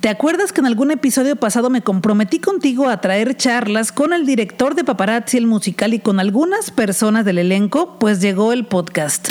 ¿Te acuerdas que en algún episodio pasado me comprometí contigo a traer charlas con el director de Paparazzi el musical y con algunas personas del elenco? Pues llegó el podcast.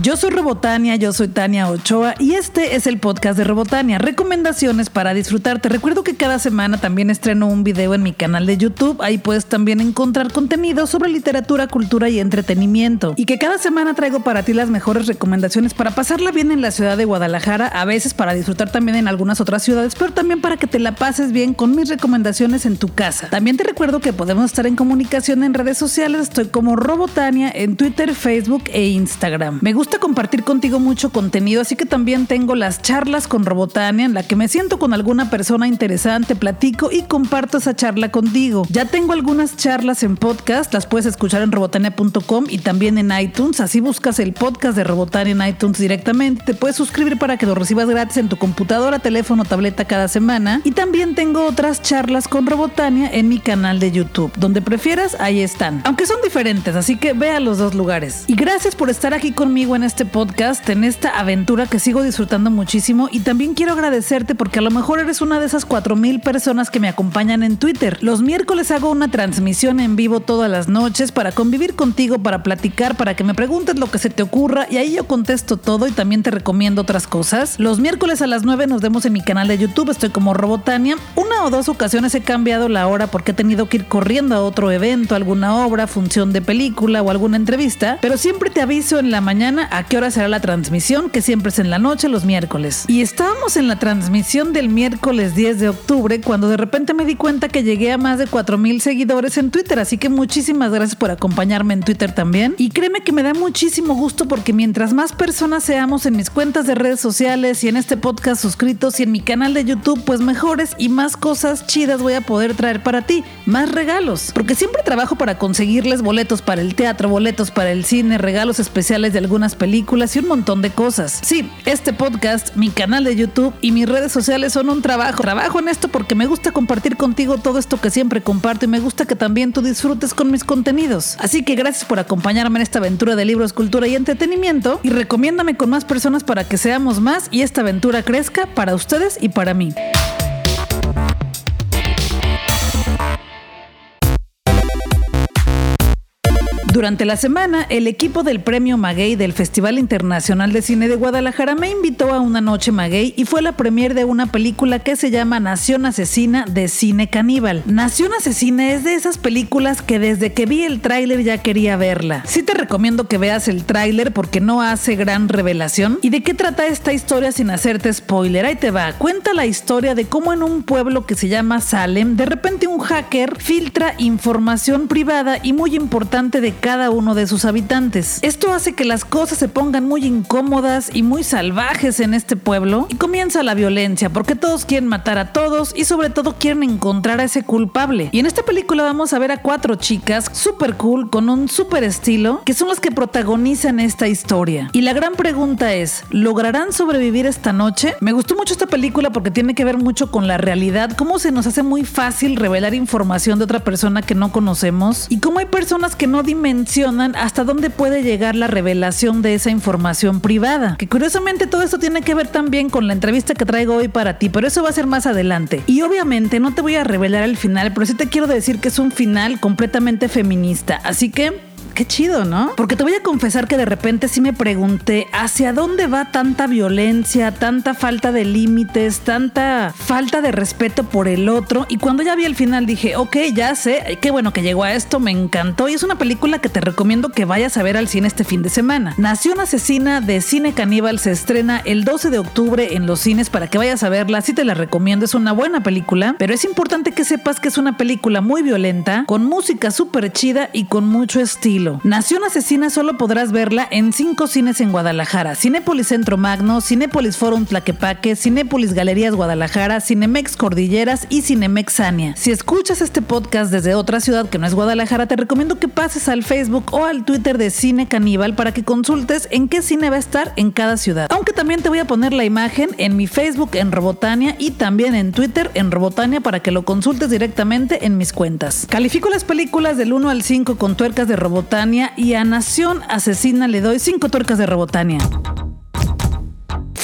Yo soy Robotania, yo soy Tania Ochoa y este es el podcast de Robotania, recomendaciones para disfrutar. Te recuerdo que cada semana también estreno un video en mi canal de YouTube, ahí puedes también encontrar contenido sobre literatura, cultura y entretenimiento. Y que cada semana traigo para ti las mejores recomendaciones para pasarla bien en la ciudad de Guadalajara, a veces para disfrutar también en algunas otras ciudades, pero también para que te la pases bien con mis recomendaciones en tu casa. También te recuerdo que podemos estar en comunicación en redes sociales, estoy como Robotania en Twitter, Facebook e Instagram. Me gusta compartir contigo mucho contenido, así que también tengo las charlas con Robotania en la que me siento con alguna persona interesante, platico y comparto esa charla contigo. Ya tengo algunas charlas en podcast, las puedes escuchar en robotania.com y también en iTunes. Así buscas el podcast de Robotania en iTunes directamente. Te puedes suscribir para que lo recibas gratis en tu computadora, teléfono, tableta cada semana. Y también tengo otras charlas con Robotania en mi canal de YouTube. Donde prefieras, ahí están. Aunque son diferentes, así que ve a los dos lugares. Y gracias por estar aquí conmigo este podcast, en esta aventura que sigo disfrutando muchísimo y también quiero agradecerte porque a lo mejor eres una de esas 4000 personas que me acompañan en Twitter. Los miércoles hago una transmisión en vivo todas las noches para convivir contigo, para platicar, para que me preguntes lo que se te ocurra y ahí yo contesto todo y también te recomiendo otras cosas. Los miércoles a las 9 nos vemos en mi canal de YouTube, estoy como Robotania. Una o dos ocasiones he cambiado la hora porque he tenido que ir corriendo a otro evento, alguna obra, función de película o alguna entrevista, pero siempre te aviso en la mañana a qué hora será la transmisión, que siempre es en la noche, los miércoles. Y estábamos en la transmisión del miércoles 10 de octubre cuando de repente me di cuenta que llegué a más de 4000 seguidores en Twitter, así que muchísimas gracias por acompañarme en Twitter también. Y créeme que me da muchísimo gusto porque mientras más personas seamos en mis cuentas de redes sociales y en este podcast suscritos y en mi canal de YouTube, pues mejores y más cosas chidas voy a poder traer para ti, más regalos, porque siempre trabajo para conseguirles boletos para el teatro, boletos para el cine, regalos especiales de algunas películas y un montón de cosas. Sí, este podcast, mi canal de YouTube y mis redes sociales son un trabajo. Trabajo en esto porque me gusta compartir contigo todo esto que siempre comparto y me gusta que también tú disfrutes con mis contenidos. Así que gracias por acompañarme en esta aventura de libros, cultura y entretenimiento y recomiéndame con más personas para que seamos más y esta aventura crezca para ustedes y para mí. Durante la semana, el equipo del Premio Maguey del Festival Internacional de Cine de Guadalajara me invitó a una noche Maguey y fue la premier de una película que se llama Nación Asesina de Cine Caníbal. Nación Asesina es de esas películas que desde que vi el tráiler ya quería verla. Sí te recomiendo que veas el tráiler porque no hace gran revelación. ¿Y de qué trata esta historia sin hacerte spoiler? Ahí te va. Cuenta la historia de cómo en un pueblo que se llama Salem, de repente un hacker filtra información privada y muy importante de cada uno de sus habitantes. Esto hace que las cosas se pongan muy incómodas y muy salvajes en este pueblo y comienza la violencia porque todos quieren matar a todos y sobre todo quieren encontrar a ese culpable. Y en esta película vamos a ver a cuatro chicas super cool con un super estilo que son las que protagonizan esta historia. Y la gran pregunta es, ¿lograrán sobrevivir esta noche? Me gustó mucho esta película porque tiene que ver mucho con la realidad, cómo se nos hace muy fácil revelar información de otra persona que no conocemos y cómo hay personas que no dimensionan mencionan hasta dónde puede llegar la revelación de esa información privada. Que curiosamente todo esto tiene que ver también con la entrevista que traigo hoy para ti, pero eso va a ser más adelante. Y obviamente no te voy a revelar el final, pero sí te quiero decir que es un final completamente feminista. Así que qué chido, ¿no? Porque te voy a confesar que de repente sí me pregunté hacia dónde va tanta violencia, tanta falta de límites, tanta falta de respeto por el otro. Y cuando ya vi el final dije, ok, ya sé, qué bueno que llegó a esto, me encantó. Y es una película que te recomiendo que vayas a ver al cine este fin de semana. Nación Asesina de Cine Caníbal se estrena el 12 de octubre en los cines para que vayas a verla. Sí te la recomiendo, es una buena película, pero es importante que sepas que es una película muy violenta, con música súper chida y con mucho estilo. Nación Asesina solo podrás verla en cinco cines en Guadalajara: Cinépolis Centro Magno, Cinépolis Forum Tlaquepaque, Cinépolis Galerías Guadalajara, Cinemex Cordilleras y Cinemex Sania. Si escuchas este podcast desde otra ciudad que no es Guadalajara, te recomiendo que pases al Facebook o al Twitter de Cine Caníbal para que consultes en qué cine va a estar en cada ciudad. Aunque también te voy a poner la imagen en mi Facebook en Robotania y también en Twitter en Robotania para que lo consultes directamente en mis cuentas. Califico las películas del 1 al 5 con tuercas de Robotania y a Nación Asesina le doy cinco tuercas de Robotania.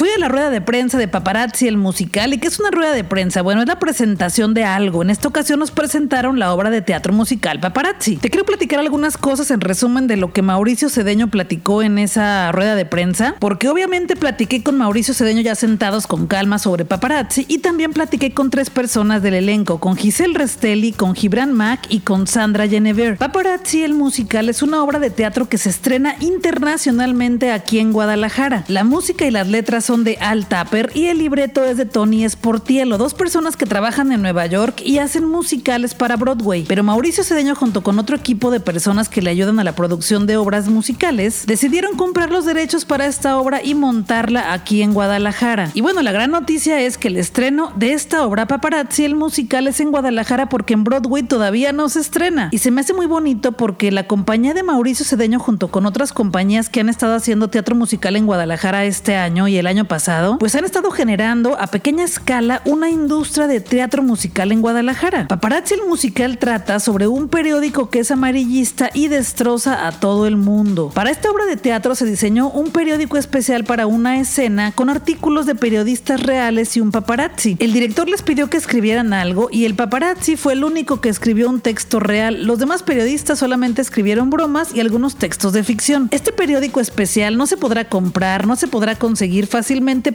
Fui a la rueda de prensa de Paparazzi, el musical. ¿Y qué es una rueda de prensa? Bueno, es la presentación de algo. En esta ocasión nos presentaron la obra de teatro musical Paparazzi. Te quiero platicar algunas cosas en resumen de lo que Mauricio Cedeño platicó en esa rueda de prensa, porque obviamente platiqué con Mauricio Cedeño ya sentados con calma sobre Paparazzi y también platiqué con tres personas del elenco, con Giselle Restelli, con Gibran Mack y con Sandra Genever. Paparazzi, el musical, es una obra de teatro que se estrena internacionalmente aquí en Guadalajara. La música y las letras son de Al Tapper y el libreto es de Tony Sportiello, dos personas que trabajan en Nueva York y hacen musicales para Broadway. Pero Mauricio Cedeño junto con otro equipo de personas que le ayudan a la producción de obras musicales, decidieron comprar los derechos para esta obra y montarla aquí en Guadalajara. Y bueno, la gran noticia es que el estreno de esta obra Paparazzi, el musical, es en Guadalajara porque en Broadway todavía no se estrena. Y se me hace muy bonito porque la compañía de Mauricio Cedeño junto con otras compañías que han estado haciendo teatro musical en Guadalajara este año y el año pasado, pues han estado generando a pequeña escala una industria de teatro musical en Guadalajara. Paparazzi el musical trata sobre un periódico que es amarillista y destroza a todo el mundo. Para esta obra de teatro se diseñó un periódico especial para una escena con artículos de periodistas reales y un paparazzi. El director les pidió que escribieran algo y el paparazzi fue el único que escribió un texto real. Los demás periodistas solamente escribieron bromas y algunos textos de ficción. Este periódico especial no se podrá comprar, no se podrá conseguir fácilmente,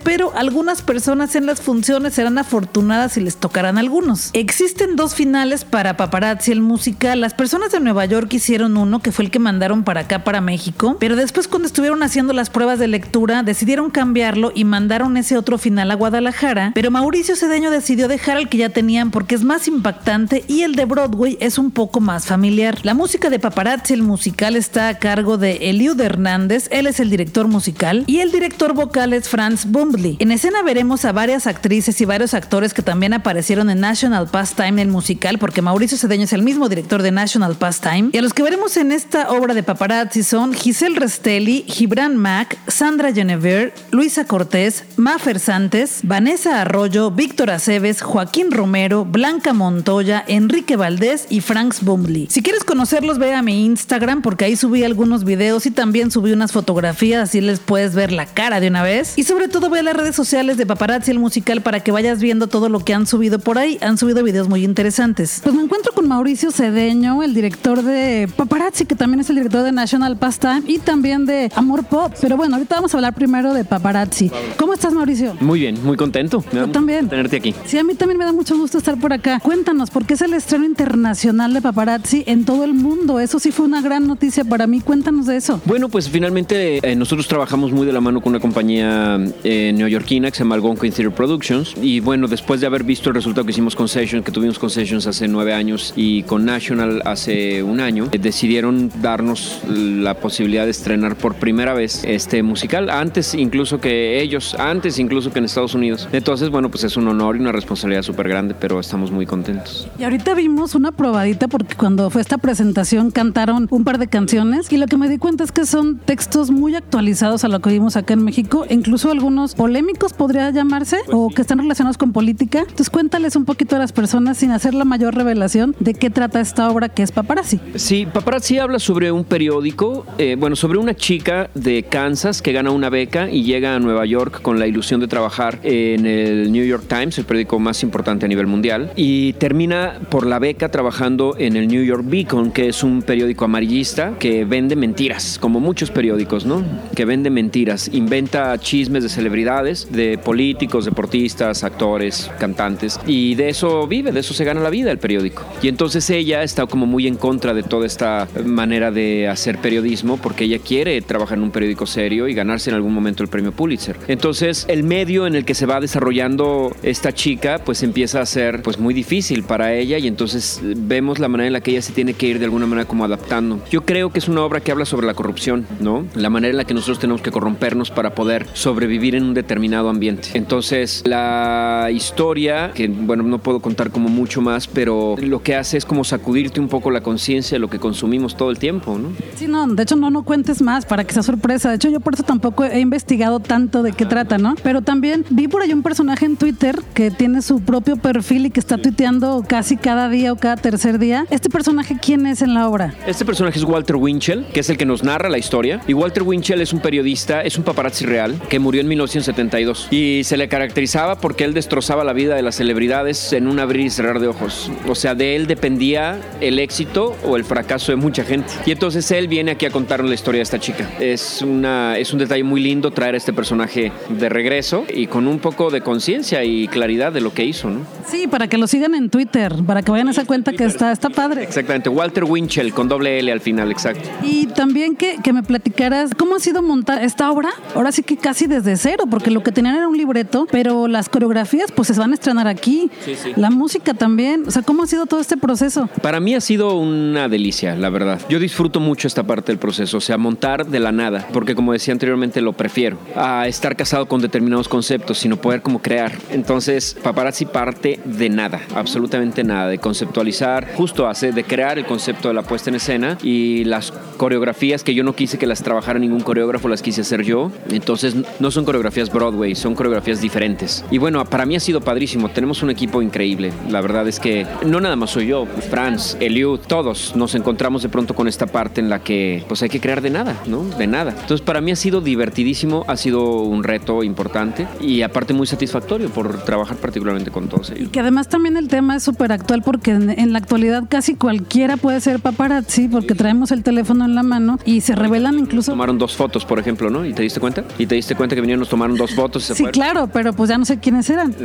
pero algunas personas en las funciones serán afortunadas si les tocarán algunos. Existen dos finales para Paparazzi el musical. Las personas de Nueva York hicieron uno que fue el que mandaron para acá, para México, pero después cuando estuvieron haciendo las pruebas de lectura decidieron cambiarlo y mandaron ese otro final a Guadalajara, pero Mauricio Cedeño decidió dejar el que ya tenían porque es más impactante y el de Broadway es un poco más familiar. La música de Paparazzi el musical está a cargo de Eliud Hernández, él es el director musical, y el director vocal es Franz Bumbley. En escena veremos a varias actrices y varios actores que también aparecieron en National Pastime, el musical, porque Mauricio Cedeño es el mismo director de National Pastime. Y a los que veremos en esta obra de paparazzi son Giselle Restelli, Gibran Mack, Sandra Genever, Luisa Cortés, Mafer Santos, Vanessa Arroyo, Víctor Aceves, Joaquín Romero, Blanca Montoya, Enrique Valdés y Franks Bumbley. Si quieres conocerlos, ve a mi Instagram porque ahí subí algunos videos y también subí unas fotografías, así les puedes ver la cara de una vez. Sobre todo ve a las redes sociales de Paparazzi el musical para que vayas viendo todo lo que han subido por ahí. Han subido videos muy interesantes. Pues me encuentro con Mauricio Cedeño, el director de Paparazzi, que también es el director de National Pastime y también de Amor Pop. Pero bueno, ahorita vamos a hablar primero de Paparazzi. ¿Cómo estás, Mauricio? Muy bien, muy contento. Yo también. Tenerte aquí. Sí, a mí también me da mucho gusto estar por acá. Cuéntanos, ¿por qué es el estreno internacional de Paparazzi en todo el mundo? Eso sí fue una gran noticia para mí. Cuéntanos de eso. Bueno, pues finalmente eh, nosotros trabajamos muy de la mano con una compañía eh, neoyorquina que se llama Algonquin Theater Productions. Y bueno, después de haber visto el resultado que hicimos con Sessions, que tuvimos con Sessions hace nueve años y con National hace un año, eh, decidieron darnos la posibilidad de estrenar por primera vez este musical, antes incluso que ellos, antes incluso que en Estados Unidos. Entonces, bueno, pues es un honor y una responsabilidad súper grande, pero estamos muy contentos. Y ahorita vimos una probadita porque cuando fue esta presentación cantaron un par de canciones y lo que me di cuenta es que son textos muy actualizados a lo que vimos acá en México, incluso algunos polémicos podría llamarse o que están relacionados con política. Entonces cuéntales un poquito a las personas sin hacer la mayor revelación de qué trata esta obra que es Paparazzi. Sí, Paparazzi habla sobre un periódico, eh, bueno, sobre una chica de Kansas que gana una beca y llega a Nueva York con la ilusión de trabajar en el New York Times, el periódico más importante a nivel mundial, y termina por la beca trabajando en el New York Beacon, que es un periódico amarillista que vende mentiras, como muchos periódicos, ¿no? Que vende mentiras, inventa chismes de celebridades, de políticos, deportistas, actores, cantantes, y de eso vive, de eso se gana la vida el periódico. Y entonces ella está como muy en contra de toda esta manera de hacer periodismo porque ella quiere trabajar en un periódico serio y ganarse en algún momento el premio Pulitzer. Entonces, el medio en el que se va desarrollando esta chica pues empieza a ser pues muy difícil para ella y entonces vemos la manera en la que ella se tiene que ir de alguna manera como adaptando. Yo creo que es una obra que habla sobre la corrupción, ¿no? La manera en la que nosotros tenemos que corrompernos para poder sobrevivir en un determinado ambiente. Entonces, la historia, que bueno, no puedo contar como mucho más, pero lo que hace es como sacudirte un poco la conciencia de lo que consumimos todo el tiempo, ¿no? Sí, no, de hecho no, no cuentes más para que sea sorpresa. De hecho, yo por eso tampoco he investigado tanto de qué trata, ¿no? Pero también vi por ahí un personaje en Twitter que tiene su propio perfil y que está tuiteando casi cada día o cada tercer día. ¿Este personaje quién es en la obra? Este personaje es Walter Winchell, que es el que nos narra la historia. Y Walter Winchell es un periodista, es un paparazzi real, que murió murió en 1972 y se le caracterizaba porque él destrozaba la vida de las celebridades en un abrir y cerrar de ojos. O sea, de él dependía el éxito o el fracaso de mucha gente. Y entonces él viene aquí a contarnos la historia de esta chica. Es, una, es un detalle muy lindo traer a este personaje de regreso y con un poco de conciencia y claridad de lo que hizo, ¿no? Sí, para que lo sigan en Twitter, para que vayan a esa cuenta que está, está padre. Exactamente, Walter Winchell con doble L al final, exacto. Y también que, que me platicaras cómo ha sido montar esta obra, ahora sí que casi desde cero, porque lo que tenían era un libreto, pero las coreografías pues se van a estrenar aquí, Sí, sí. la música también, o sea, ¿cómo ha sido todo este proceso? Para mí ha sido una delicia, la verdad. Yo disfruto mucho esta parte del proceso, o sea, montar de la nada, porque como decía anteriormente, lo prefiero a estar casado con determinados conceptos, sino poder como crear. Entonces, paparazzi parte de nada, absolutamente nada, de conceptualizar, justo hace de crear el concepto de la puesta en escena y las coreografías que yo no quise que las trabajara ningún coreógrafo, las quise hacer yo. Entonces, no son coreografías Broadway, son coreografías diferentes. Y bueno, para mí ha sido padrísimo. Tenemos un equipo increíble. La verdad es que no nada más soy yo, Franz, Eliud, todos nos encontramos de pronto con esta parte en la que pues hay que crear de nada, ¿no? De nada. Entonces, para mí ha sido divertidísimo, ha sido un reto importante y aparte muy satisfactorio por trabajar particularmente con todos ellos. Que además también el tema es súper actual porque en, en la actualidad casi cualquiera puede ser paparazzi porque traemos el teléfono en la mano y se revelan incluso... Tomaron dos fotos, por ejemplo, ¿no? ¿Y te diste cuenta? ¿Y te diste cuenta que vinieron, nos tomaron dos fotos y se Sí, fueron? claro, pero pues ya no sé quiénes eran.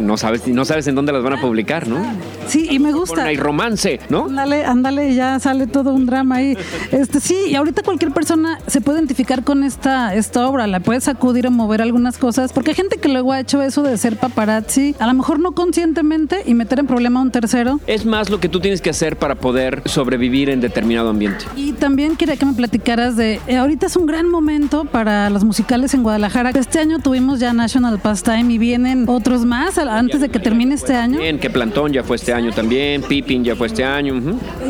No sabes, no sabes en dónde las van a publicar, ¿no? Sí, y me gusta. Hay romance, ¿no? Ándale, ándale, ya sale todo un drama ahí. Este sí, y ahorita cualquier persona se puede identificar con esta, esta obra, la puede sacudir o mover algunas cosas, porque hay gente que luego ha hecho eso de ser paparazzi, a lo mejor no conscientemente y meter en problema a un tercero. Es más lo que tú tienes que hacer para poder sobrevivir en determinado ambiente. Y también quería que me platicaras de, eh, ahorita es un gran momento para los musicales en Guadalajara. Este año tuvimos ya National Pastime y vienen otros más antes de que termine este año. Bien, que Plantón ya fue este año también, Pippin ya fue este año.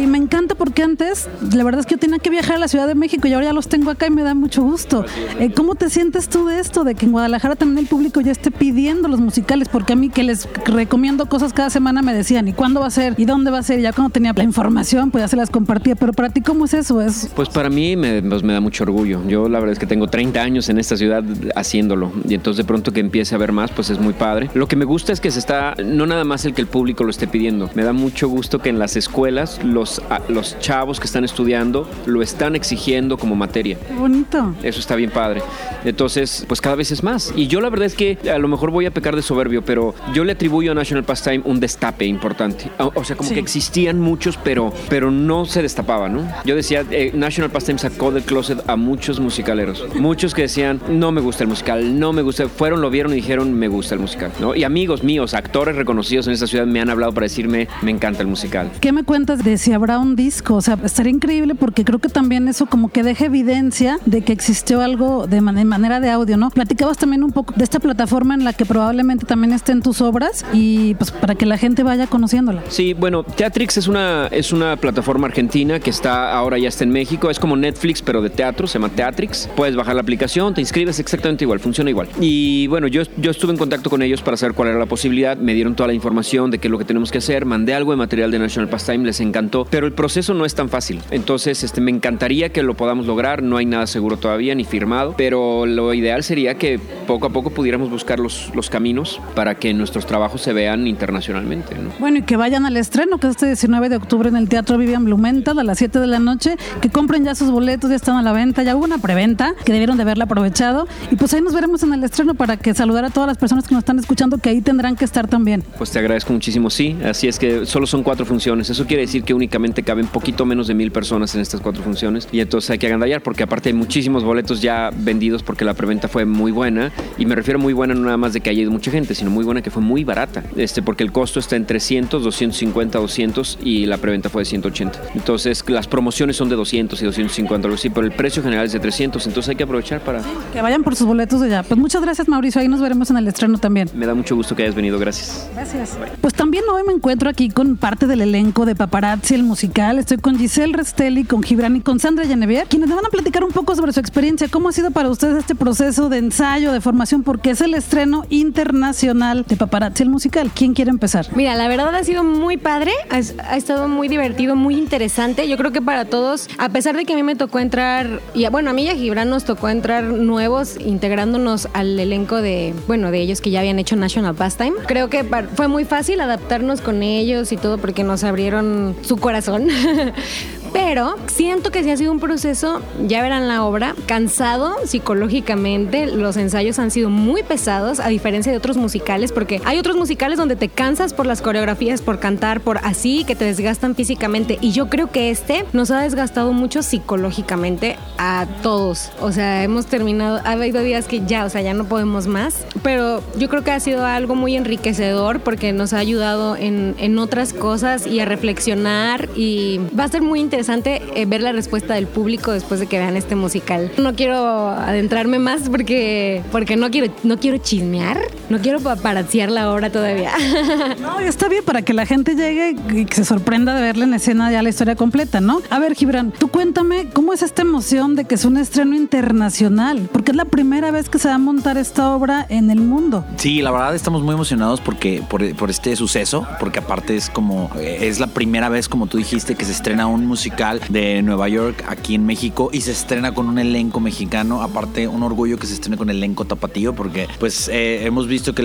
Y me encanta porque antes, la verdad es que yo tenía que viajar a la Ciudad de México y ahora ya los tengo acá y me da mucho gusto. Eh, ¿Cómo te sientes tú de esto? De que en Guadalajara también el público ya esté pidiendo los musicales, porque a mí que les recomiendo cosas cada semana me decían, ¿y cuándo va a ser? ¿Y dónde va a ser? Ya cuando tenía la información, pues ya se las compartía. Pero para ti, ¿cómo es eso? Es Pues para mí me, pues me da mucho orgullo. Yo la verdad es que tengo 30 años en esta ciudad haciéndolo y entonces de pronto que empiece a ver más, pues es muy padre. Lo que me gusta es que se está, no nada más el que el público lo esté pidiendo, me da mucho gusto que en las escuelas los, a- los chavos que están estudiando lo están exigiendo como materia. Qué bonito. Eso está bien padre. Entonces, pues cada vez es más. Y yo la verdad es que a lo mejor voy a pecar de soberbio, pero yo le atribuyo a National Pastime un destape importante. O, o sea, como Sí. que existían muchos, pero, pero no se destapaban, ¿no? Yo decía, eh, National Pastime sacó del closet a muchos musicaleros. Muchos que decían, no me gusta el musical, no me gusta. Fueron, lo vieron y dijeron, me gusta el musical, ¿no? Y amigos míos, actores reconocidos en esta ciudad me han hablado para decirme, me encanta el musical. ¿Qué me cuentas de si habrá un disco? O sea, estaría increíble porque creo que también eso como que deja evidencia de que existió algo de man- de manera de audio, ¿no? Platicabas también un poco de esta plataforma en la que probablemente también estén tus obras y pues para que la gente vaya conociéndola. Sí, bueno, Teatrix es una, es una plataforma argentina que está ahora ya está en México. Es como Netflix, pero de teatro, se llama Teatrix. Puedes bajar la aplicación, te inscribes exactamente igual, funciona igual. Y bueno, yo, yo estuve en contacto con ellos para saber cuál era la posibilidad. Me dieron toda la información de qué es lo que tenemos que hacer. Mandé algo de material de National Pastime, les encantó. Pero el proceso no es tan fácil. Entonces, este, me encantaría que lo podamos lograr. No hay nada seguro todavía ni firmado. Pero lo ideal sería que poco a poco pudiéramos buscar los, los caminos para que nuestros trabajos se vean internacionalmente. ¿no? Bueno, y que vayan al estreno, que es este 19 de octubre en el Teatro Vivian Blumenthal a las 7 de la noche, que compren ya sus boletos, ya están a la venta, ya hubo una preventa, que debieron de haberla aprovechado. Y pues ahí nos veremos en el estreno para que saludar a todas las personas que nos están escuchando, que ahí tendrán que estar también. Pues te agradezco muchísimo, sí. Así es que solo son cuatro funciones. Eso quiere decir que únicamente caben poquito menos de mil personas en estas cuatro funciones. Y entonces hay que agandallar porque aparte hay muchísimos boletos ya vendidos porque la preventa fue muy buena. Y me refiero a muy buena no nada más de que haya ido mucha gente, sino muy buena que fue muy barata. Este, porque el costo está en 300, 250, 200 y la preventa fue de 180. Entonces las promociones son de 200 y 250, algo así, pero el precio general es de 300. Entonces hay que aprovechar para... Que vayan por sus boletos de allá. Pues muchas gracias, Mauricio. Ahí nos veremos en el estreno también. Me da mucho gusto que hayas venido. Gracias. Gracias. Pues también hoy me encuentro aquí con parte del elenco de Paparazzi, el musical. Estoy con Giselle Restelli, con Gibran y con Sandra Genevieve, quienes me van a platicar un poco sobre su experiencia. ¿Cómo ha sido para ustedes este proceso de ensayo, de formación? Porque es el estreno internacional de Paparazzi, el musical. ¿Quién quiere empezar? Mira, la verdad ha sido muy padre, ha, ha, estado muy divertido, muy interesante. Yo creo que para todos, a pesar de que a mí me tocó entrar, y bueno, a mí y a Gibran nos tocó entrar nuevos, integrándonos al elenco de, bueno, de ellos que ya habían hecho National Pastime. Creo que fue muy fácil adaptarnos con ellos y todo porque nos abrieron su corazón. Pero siento que sí ha sido un proceso, ya verán la obra, cansado psicológicamente. Los ensayos han sido muy pesados, a diferencia de otros musicales, porque hay otros musicales donde te cansas por las coreografías, por cantar, por así, que te desgastan físicamente. Y yo creo que este nos ha desgastado mucho psicológicamente a todos. O sea, hemos terminado, ha habido días que ya, o sea, ya no podemos más. Pero yo creo que ha sido algo muy enriquecedor porque nos ha ayudado en, en otras cosas y a reflexionar. Y va a ser muy interesante interesante eh, ver la respuesta del público después de que vean este musical. No quiero adentrarme más porque, porque no, quiero, no quiero chismear, no quiero paparazziar la obra todavía. No, está bien para que la gente llegue y que se sorprenda de verla en escena ya la historia completa, ¿no? A ver, Gibran, tú cuéntame, ¿cómo es esta emoción de que es un estreno internacional? Porque es la primera vez que se va a montar esta obra en el mundo. Sí, la verdad estamos muy emocionados porque por, por este suceso, porque aparte es como, eh, es la primera vez, como tú dijiste, que se estrena un musical de Nueva York aquí en México y se estrena con un elenco mexicano. Aparte, un orgullo que se estrene con elenco tapatío porque pues eh, hemos visto que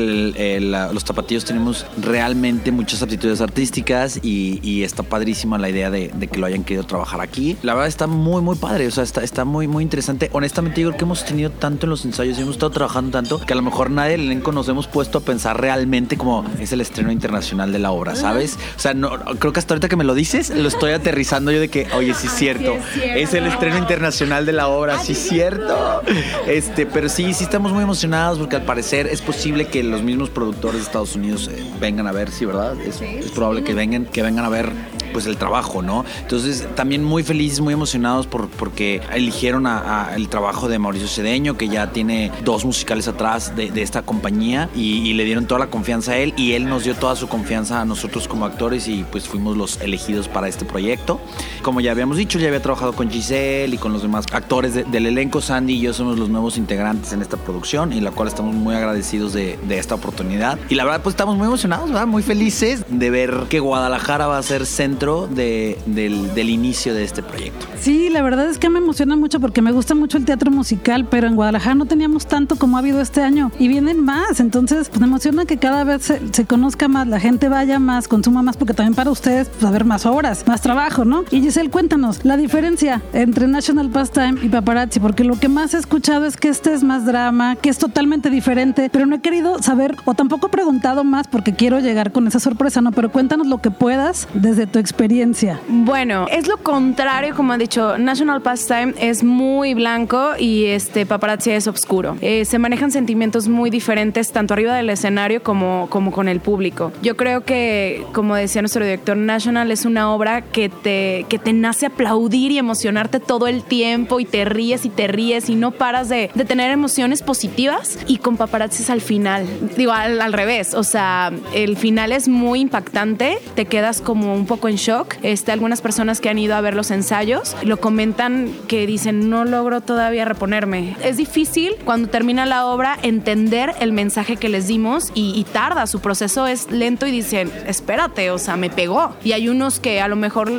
los tapatíos tenemos realmente muchas aptitudes artísticas y, está padrísima la idea de, que lo hayan querido trabajar aquí. La verdad está muy, muy padre. O sea, está, está muy, muy interesante. Honestamente, digo que hemos tenido tanto en los ensayos y hemos estado trabajando tanto que a lo mejor nadie del elenco nos hemos puesto a pensar realmente como es el estreno internacional de la obra, ¿sabes? O sea, no, creo que hasta ahorita que me lo dices, lo estoy aterrizando yo de que oye, sí es cierto, es, el estreno internacional de la obra, sí es cierto. Este, pero sí, sí estamos muy emocionados porque al parecer es posible que los mismos productores de Estados Unidos eh, vengan a ver, sí, ¿verdad? Es, es probable que vengan, que vengan a ver pues el trabajo, ¿no? Entonces también muy felices, muy emocionados por, porque eligieron a, el trabajo de Mauricio Cedeño, que ya tiene dos musicales atrás de, esta compañía y, le dieron toda la confianza a él y él nos dio toda su confianza a nosotros como actores y pues fuimos los elegidos para este proyecto. Como ya habíamos dicho, ya había trabajado con Giselle y con los demás actores del elenco. Sandy y yo somos los nuevos integrantes en esta producción y la cual estamos muy agradecidos de, esta oportunidad. Y la verdad pues estamos muy emocionados, ¿verdad? Muy felices de ver que Guadalajara va a ser centro de, del, inicio de este proyecto. Sí, la verdad es que me emociona mucho porque me gusta mucho el teatro musical, pero en Guadalajara no teníamos tanto como ha habido este año y vienen más. Entonces, pues me emociona que cada vez se, conozca más, la gente vaya más, consuma más, porque también para ustedes, pues haber más horas, más trabajo, ¿no? Y Giselle, cuéntanos la diferencia entre National Pastime y Paparazzi, porque lo que más he escuchado es que este es más drama, que es totalmente diferente, pero no he querido saber o tampoco he preguntado más porque quiero llegar con esa sorpresa, ¿no? Pero cuéntanos lo que puedas desde tu experiencia experiencia? Bueno, es lo contrario, como ha dicho, National Pastime es muy blanco y este paparazzi es oscuro. Eh, se manejan sentimientos muy diferentes tanto arriba del escenario como, como con el público. Yo creo que, como decía nuestro director, National es una obra que te, que te nace aplaudir y emocionarte todo el tiempo y te ríes y te ríes y no paras de, de tener emociones positivas y con paparazzi es al final. Digo, al, al revés, o sea, el final es muy impactante, te quedas como un poco en shock. Este, algunas personas que han ido a ver los ensayos lo comentan que dicen, no logro todavía reponerme. Es difícil cuando termina la obra entender el mensaje que les dimos y, tarda, su proceso es lento y dicen, espérate, o sea, me pegó. Y hay unos que a lo mejor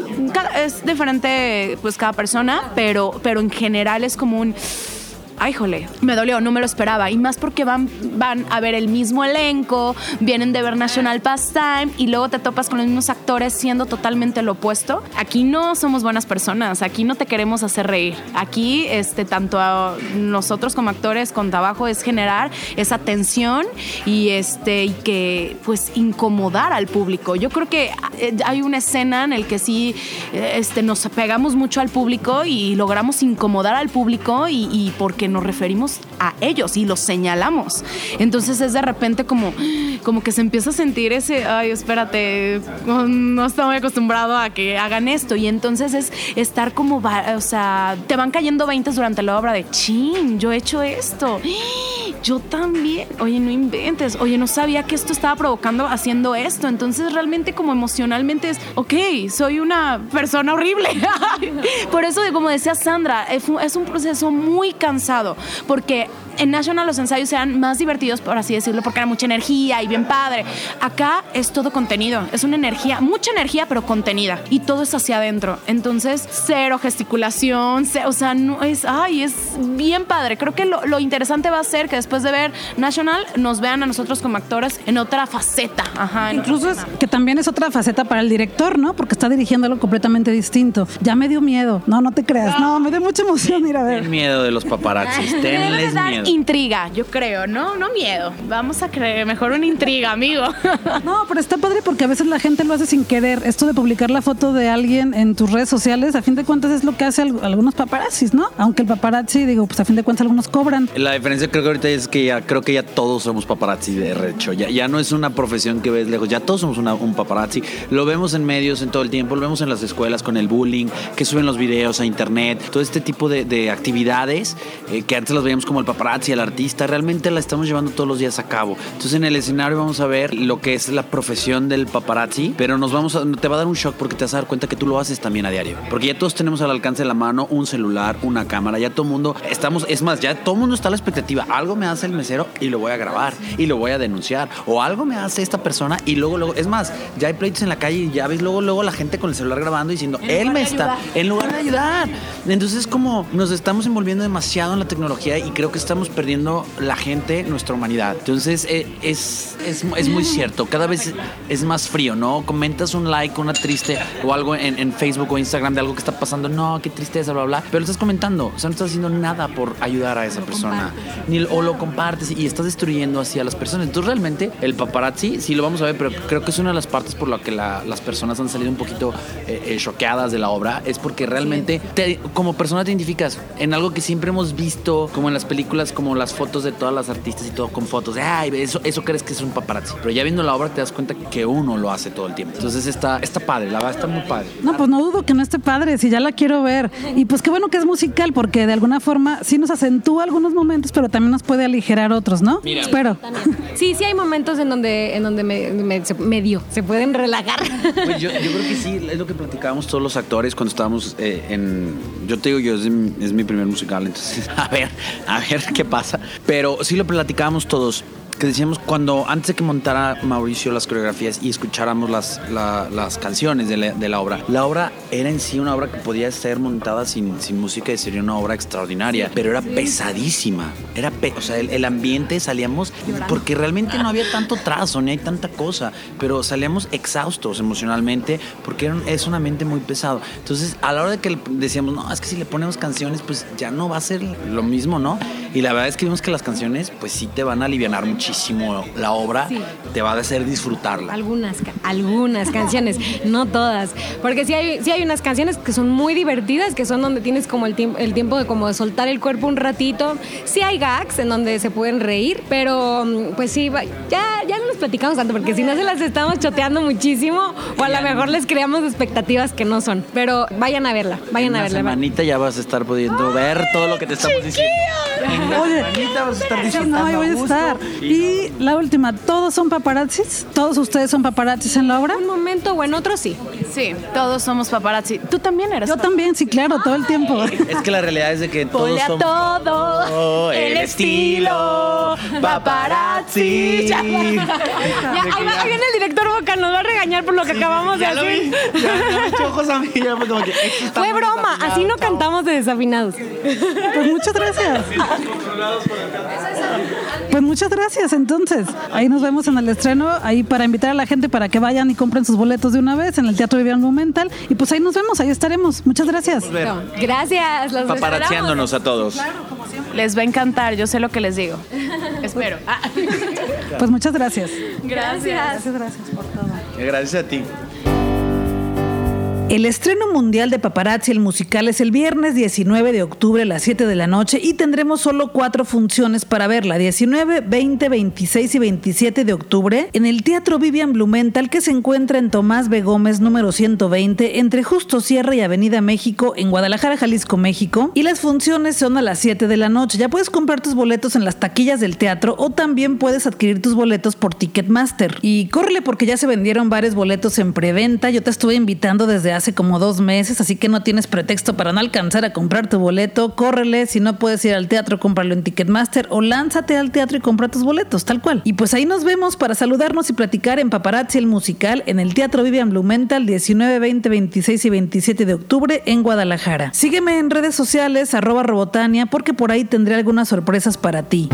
es diferente pues cada persona, pero, pero en general es como un ay, jole, me dolió, no me lo esperaba. Y más porque van, van a ver el mismo elenco, vienen de ver National Pastime y luego te topas con los mismos actores siendo totalmente lo opuesto. Aquí no somos buenas personas, aquí no te queremos hacer reír. Aquí, este, tanto a nosotros como actores con trabajo es generar esa tensión y este, y que, pues, incomodar al público. Yo creo que eh, hay una escena en el que sí, eh, este, nos pegamos mucho al público y logramos incomodar al público y, y porque nos referimos a ellos y los señalamos. Entonces es de repente como, como que se empieza a sentir ese, ay, espérate, no estoy muy acostumbrado a que hagan esto. Y entonces es estar como, o sea, te van cayendo veintes durante la obra de, chin, yo he hecho esto. Yo también. Oye, no inventes. Oye, no sabía que esto estaba provocando haciendo esto. Entonces realmente como emocionalmente es, ok, soy una persona horrible. Por eso, como decía Sandra, es un proceso muy cansado porque en National los ensayos eran más divertidos, por así decirlo, porque era mucha energía y bien padre. Acá es todo contenido, es una energía, mucha energía, pero contenida. Y todo es hacia adentro. Entonces, cero gesticulación, o sea, no es, ay, es bien padre. Creo que lo, lo interesante va a ser que después de ver National nos vean a nosotros como actores en otra faceta. Ajá, en Incluso es que también es otra faceta para el director, ¿no? Porque está dirigiendo algo completamente distinto. Ya me dio miedo. No, no te creas. No, me dio mucha emoción ir a ver. Ten miedo de los paparazzis, tenles miedo. Intriga, yo creo, ¿no? No miedo. Vamos a creer, mejor una intriga, amigo. No, pero está padre porque a veces la gente lo hace sin querer. Esto de publicar la foto de alguien en tus redes sociales, a fin de cuentas es lo que hace al- algunos paparazzis, ¿no? Aunque el paparazzi, digo, pues a fin de cuentas algunos cobran. La diferencia creo que ahorita es que ya creo que ya todos somos paparazzi de hecho. Ya, ya no es una profesión que ves lejos, ya todos somos una- un paparazzi. Lo vemos en medios en todo el tiempo, lo vemos en las escuelas con el bullying, que suben los videos a internet, todo este tipo de, de actividades eh, que antes las veíamos como el paparazzi, el artista, realmente la estamos llevando todos los días a cabo. Entonces en el escenario vamos a ver lo que es la profesión del paparazzi, pero nos vamos a, te va a dar un shock porque te vas a dar cuenta que tú lo haces también a diario. Porque ya todos tenemos al alcance de la mano un celular, una cámara, ya todo mundo estamos, es más, ya todo mundo está a la expectativa. Algo me hace el mesero y lo voy a grabar y lo voy a denunciar. O algo me hace esta persona y luego, luego, es más, ya hay pleitos en la calle y ya ves luego, luego la gente con el celular grabando diciendo, él me está, en lugar de ayudar. Entonces es como nos estamos envolviendo demasiado en la tecnología y creo que estamos perdiendo la gente, nuestra humanidad. Entonces eh, es, es, es muy cierto, cada vez es más frío, ¿no? Comentas un like, una triste o algo en, en Facebook o Instagram de algo que está pasando, no, qué tristeza, bla, bla, pero lo estás comentando, o sea, no estás haciendo nada por ayudar a esa persona, ni, o lo compartes y estás destruyendo así a las personas. Entonces realmente el paparazzi, sí lo vamos a ver, pero creo que es una de las partes por la que la- las personas han salido un poquito eh, eh, choqueadas de la obra, es porque realmente te- como persona te identificas en algo que siempre hemos visto, como en las películas, como las fotos de todas las artistas y todo con fotos, de, ay, eso, eso crees que es un paparazzi, pero ya viendo la obra te das cuenta que uno lo hace todo el tiempo. Entonces está, está padre, la verdad está muy padre. No, pues no dudo que no esté padre, si ya la quiero ver. Y pues qué bueno que es musical, porque de alguna forma sí nos acentúa algunos momentos, pero también nos puede aligerar otros, ¿no? Espero. Sí, sí hay momentos en donde, en donde me, me- se- medio se pueden relajar. Pues yo, yo creo que sí, es lo que platicábamos todos los actores cuando estábamos eh, en... Yo te digo, yo es, mi- es mi primer musical, entonces a ver, a ver qué pasa. Pero sí lo platicábamos todos, que decíamos cuando antes de que montara Mauricio las coreografías y escucháramos las, la- las canciones de la, de la obra, la obra era en sí una obra que podía ser montada sin, sin música y sería una obra extraordinaria, pero era pesadísima. Era pe- o sea, el, el ambiente salíamos porque realmente no había tanto trazo, ni hay tanta cosa, pero salíamos exhaustos emocionalmente porque era un- es un ambiente muy pesado. Entonces, a la hora de que decíamos, no, es que si le ponemos canciones, pues ya no va a ser lo mismo, ¿no? Y la verdad es que vimos que las canciones, pues sí te van a aliviar muchísimo la obra, te va a hacer disfrutarla. Algunas, algunas canciones, no todas. Porque sí hay, sí hay unas canciones que son muy divertidas, que son donde tienes como el, tiempo el tiempo de como soltar el cuerpo un ratito. Sí hay gags en donde se pueden reír, pero mm, pues sí, ya, ya no nos platicamos tanto, porque si no se las estamos choteando muchísimo, o a lo mejor les creamos expectativas que no son. Pero vayan a verla, vayan a verla. semanita ya vas a estar pudiendo ver todo lo que te estamos diciendo. En semanita vas a estar Sí, disfrutando no, voy a estar. Y la última, ¿todos son paparazzis? ¿Todos ustedes son paparazzis en la obra? Un momento o en otro sí. Sí, todos somos paparazzi. Tú también eres. Yo también, sí, claro, todo el tiempo. Es que la realidad es de que todos Ponle a somos todo Oh, el estilo paparazzi. Ya, ahí, va- ahí viene el director Boca, nos va a regañar por lo que acabamos de Ya lo hacer. vi. Ya, ya me echó ojos a mí. Ya fue como que, "Esto está Fue muy broma, así no chavo". cantamos de desafinados. Pues muchas gracias. Pues muchas gracias, entonces. Ahí nos vemos en el estreno, ahí para invitar a la gente para que vayan y compren sus boletos de una vez en el Teatro Vivian Monumental. Y pues ahí nos vemos, ahí estaremos. Muchas gracias. Gracias, los Paparazziándonos a todos. Les va a encantar, yo sé lo que les digo. Espero. Ah, Pues muchas gracias. gracias. Gracias, gracias por todo. Gracias a ti. El estreno mundial de Paparazzi, el musical, es el viernes 19 de octubre a las 7 de la noche y tendremos solo cuatro funciones para verla, 19, 20, 26 y 27 de octubre, en el Teatro Vivian Blumenthal que se encuentra en Tomás B. Gómez número 120 entre Justo Sierra y Avenida México en Guadalajara, Jalisco, México. Y las funciones son a las 7 de la noche. Ya puedes comprar tus boletos en las taquillas del teatro o también puedes adquirir tus boletos por Ticketmaster. Y córrele porque ya se vendieron varios boletos en preventa. Yo te estuve invitando desde hace hace como dos meses, así que no tienes pretexto para no alcanzar a comprar tu boleto. Córrele, si no puedes ir al teatro, cómpralo en Ticketmaster o lánzate al teatro y compra tus boletos, tal cual. Y pues ahí nos vemos para saludarnos y platicar en Paparazzi el musical en el Teatro Vivian Blumenthal 19, 20, 26 y 27 de octubre en Guadalajara. Sígueme en redes sociales, arroba Robotania, porque por ahí tendré algunas sorpresas para ti.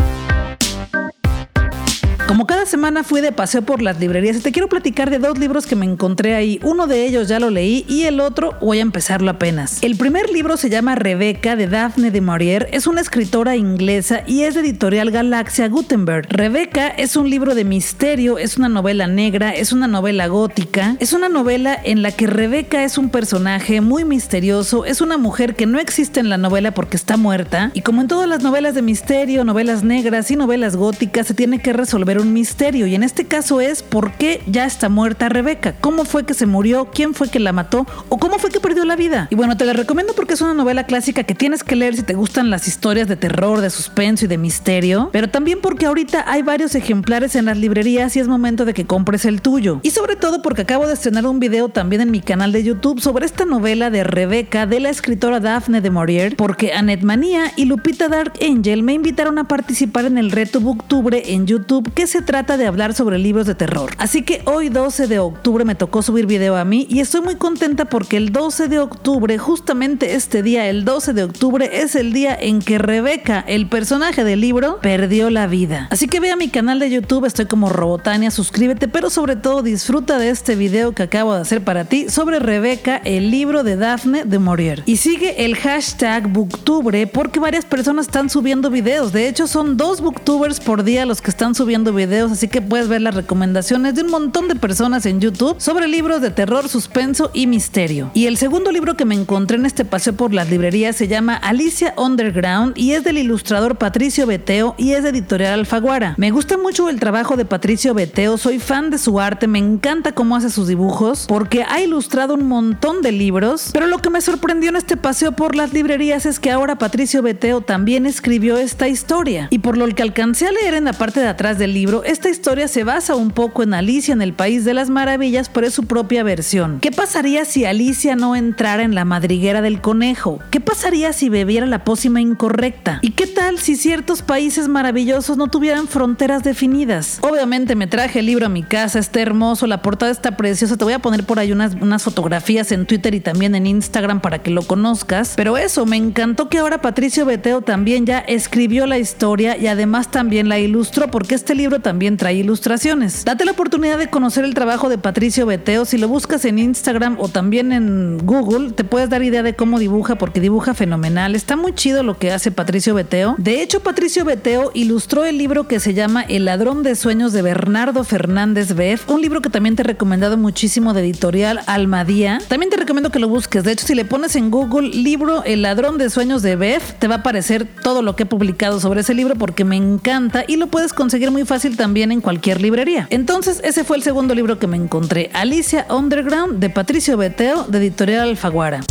Como cada semana fui de paseo por las librerías y te quiero platicar de dos libros que me encontré ahí. Uno de ellos ya lo leí y el otro voy a empezarlo apenas. El primer libro se llama Rebeca de Daphne de Maurier. Es una escritora inglesa y es de editorial Galaxia Gutenberg. Rebeca es un libro de misterio, es una novela negra, es una novela gótica, es una novela en la que Rebeca es un personaje muy misterioso, es una mujer que no existe en la novela porque está muerta y como en todas las novelas de misterio, novelas negras y novelas góticas se tiene que resolver un misterio y en este caso es por qué ya está muerta Rebeca, cómo fue que se murió, quién fue que la mató o cómo fue que perdió la vida. Y bueno, te la recomiendo porque es una novela clásica que tienes que leer si te gustan las historias de terror, de suspenso y de misterio, pero también porque ahorita hay varios ejemplares en las librerías y es momento de que compres el tuyo. Y sobre todo porque acabo de estrenar un video también en mi canal de YouTube sobre esta novela de Rebeca de la escritora Daphne de Maurier, porque Annette Manía y Lupita Dark Angel me invitaron a participar en el reto Booktubre en YouTube que se trata de hablar sobre libros de terror. Así que hoy 12 de octubre me tocó subir video a mí y estoy muy contenta porque el 12 de octubre, justamente este día, el 12 de octubre, es el día en que Rebeca, el personaje del libro, perdió la vida. Así que ve a mi canal de YouTube, estoy como Robotania, suscríbete, pero sobre todo disfruta de este video que acabo de hacer para ti sobre Rebeca, el libro de Daphne de Maurier. Y sigue el hashtag Booktubre porque varias personas están subiendo videos. De hecho, son dos Booktubers por día los que están subiendo videos, así que puedes ver las recomendaciones de un montón de personas en YouTube sobre libros de terror, suspenso y misterio. Y el segundo libro que me encontré en este paseo por las librerías se llama Alicia Underground y es del ilustrador Patricio Beteo y es de editorial Alfaguara. Me gusta mucho el trabajo de Patricio Beteo, soy fan de su arte, me encanta cómo hace sus dibujos porque ha ilustrado un montón de libros, pero lo que me sorprendió en este paseo por las librerías es que ahora Patricio Beteo también escribió esta historia y por lo que alcancé a leer en la parte de atrás del libro, esta historia se basa un poco en Alicia en el País de las Maravillas, pero es su propia versión. ¿Qué pasaría si Alicia no entrara en la madriguera del conejo? ¿Qué pasaría si bebiera la pócima incorrecta? ¿Y qué tal si ciertos países maravillosos no tuvieran fronteras definidas? Obviamente me traje el libro a mi casa, está hermoso, la portada está preciosa, te voy a poner por ahí unas, unas fotografías en Twitter y también en Instagram para que lo conozcas, pero eso, me encantó que ahora Patricio Beteo también ya escribió la historia y además también la ilustró porque este libro también trae ilustraciones. Date la oportunidad de conocer el trabajo de Patricio Beteo. Si lo buscas en Instagram o también en Google, te puedes dar idea de cómo dibuja porque dibuja fenomenal. Está muy chido lo que hace Patricio Beteo. De hecho, Patricio Beteo ilustró el libro que se llama El ladrón de sueños de Bernardo Fernández Beff, un libro que también te he recomendado muchísimo de editorial Almadía. También te recomiendo que lo busques. De hecho, si le pones en Google libro El ladrón de sueños de Beff, te va a aparecer todo lo que he publicado sobre ese libro porque me encanta y lo puedes conseguir muy fácil también en cualquier librería. Entonces, ese fue el segundo libro que me encontré, Alicia Underground de Patricio Beteo de Editorial Alfaguara.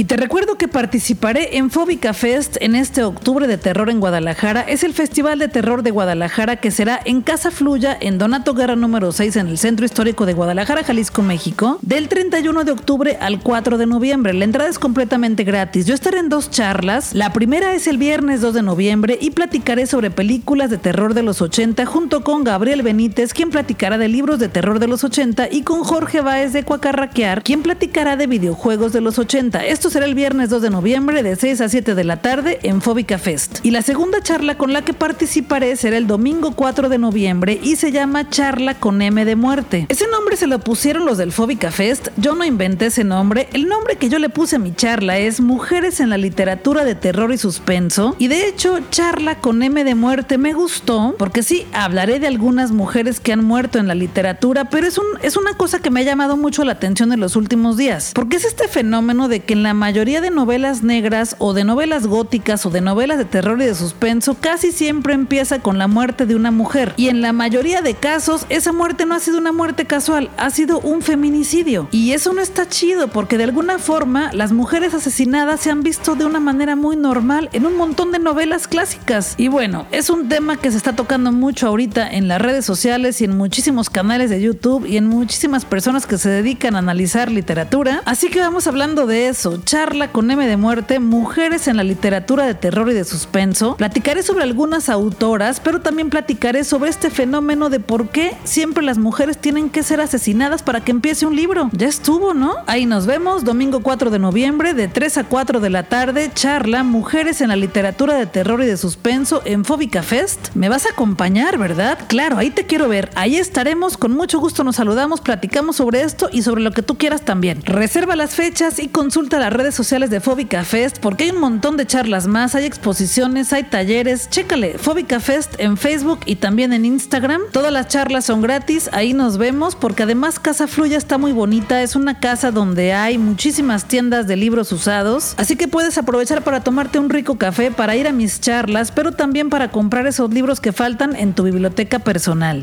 Y te recuerdo que participaré en Fóbica Fest en este octubre de terror en Guadalajara. Es el Festival de Terror de Guadalajara que será en Casa Fluya, en Donato Guerra número 6, en el Centro Histórico de Guadalajara, Jalisco, México, del 31 de octubre al 4 de noviembre. La entrada es completamente gratis. Yo estaré en dos charlas. La primera es el viernes 2 de noviembre y platicaré sobre películas de terror de los 80 junto con Gabriel Benítez, quien platicará de libros de terror de los 80, y con Jorge Báez de Cuacarraquear, quien platicará de videojuegos de los 80. Esto será el viernes 2 de noviembre de 6 a 7 de la tarde en Fóbica Fest. Y la segunda charla con la que participaré será el domingo 4 de noviembre y se llama Charla con M de Muerte. Ese nombre se lo pusieron los del Fóbica Fest, yo no inventé ese nombre. El nombre que yo le puse a mi charla es Mujeres en la literatura de terror y suspenso. Y de hecho, Charla con M de Muerte me gustó porque sí, hablaré de algunas mujeres que han muerto en la literatura, pero es, un, es una cosa que me ha llamado mucho la atención en los últimos días. Porque es este fenómeno de que en la la mayoría de novelas negras o de novelas góticas o de novelas de terror y de suspenso casi siempre empieza con la muerte de una mujer. Y en la mayoría de casos esa muerte no ha sido una muerte casual, ha sido un feminicidio. Y eso no está chido porque de alguna forma las mujeres asesinadas se han visto de una manera muy normal en un montón de novelas clásicas. Y bueno, es un tema que se está tocando mucho ahorita en las redes sociales y en muchísimos canales de YouTube y en muchísimas personas que se dedican a analizar literatura. Así que vamos hablando de eso. Charla con M de muerte, mujeres en la literatura de terror y de suspenso. Platicaré sobre algunas autoras, pero también platicaré sobre este fenómeno de por qué siempre las mujeres tienen que ser asesinadas para que empiece un libro. Ya estuvo, ¿no? Ahí nos vemos, domingo 4 de noviembre, de 3 a 4 de la tarde, charla Mujeres en la literatura de terror y de suspenso en Fóbica Fest. Me vas a acompañar, ¿verdad? Claro, ahí te quiero ver. Ahí estaremos, con mucho gusto nos saludamos, platicamos sobre esto y sobre lo que tú quieras también. Reserva las fechas y consulta redes sociales de Fóbica Fest porque hay un montón de charlas más, hay exposiciones, hay talleres. Chécale, Fóbica Fest en Facebook y también en Instagram. Todas las charlas son gratis, ahí nos vemos porque además Casa Fluya está muy bonita, es una casa donde hay muchísimas tiendas de libros usados, así que puedes aprovechar para tomarte un rico café, para ir a mis charlas, pero también para comprar esos libros que faltan en tu biblioteca personal.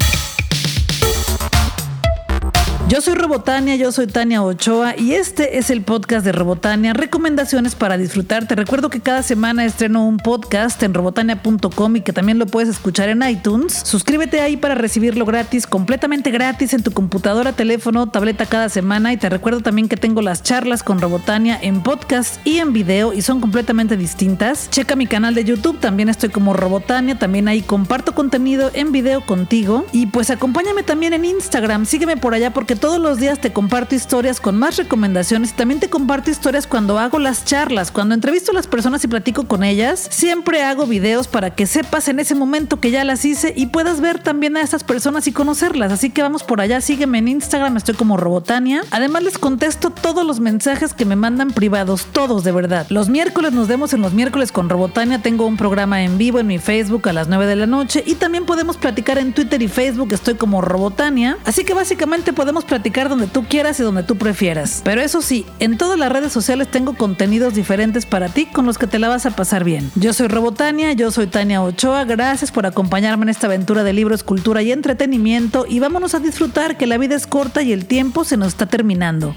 Yo soy Robotania, yo soy Tania Ochoa y este es el podcast de Robotania, recomendaciones para disfrutar. Te recuerdo que cada semana estreno un podcast en robotania.com y que también lo puedes escuchar en iTunes. Suscríbete ahí para recibirlo gratis, completamente gratis en tu computadora, teléfono, tableta cada semana y te recuerdo también que tengo las charlas con Robotania en podcast y en video y son completamente distintas. Checa mi canal de YouTube, también estoy como Robotania, también ahí comparto contenido en video contigo y pues acompáñame también en Instagram, sígueme por allá porque todos los días te comparto historias con más recomendaciones y también te comparto historias cuando hago las charlas, cuando entrevisto a las personas y platico con ellas. Siempre hago videos para que sepas en ese momento que ya las hice y puedas ver también a estas personas y conocerlas. Así que vamos por allá, sígueme en Instagram, estoy como Robotania. Además les contesto todos los mensajes que me mandan privados, todos de verdad. Los miércoles nos vemos en los miércoles con Robotania, tengo un programa en vivo en mi Facebook a las 9 de la noche y también podemos platicar en Twitter y Facebook, estoy como Robotania. Así que básicamente podemos platicar donde tú quieras y donde tú prefieras. Pero eso sí, en todas las redes sociales tengo contenidos diferentes para ti con los que te la vas a pasar bien. Yo soy Robotania, yo soy Tania Ochoa, gracias por acompañarme en esta aventura de libros, cultura y entretenimiento y vámonos a disfrutar que la vida es corta y el tiempo se nos está terminando.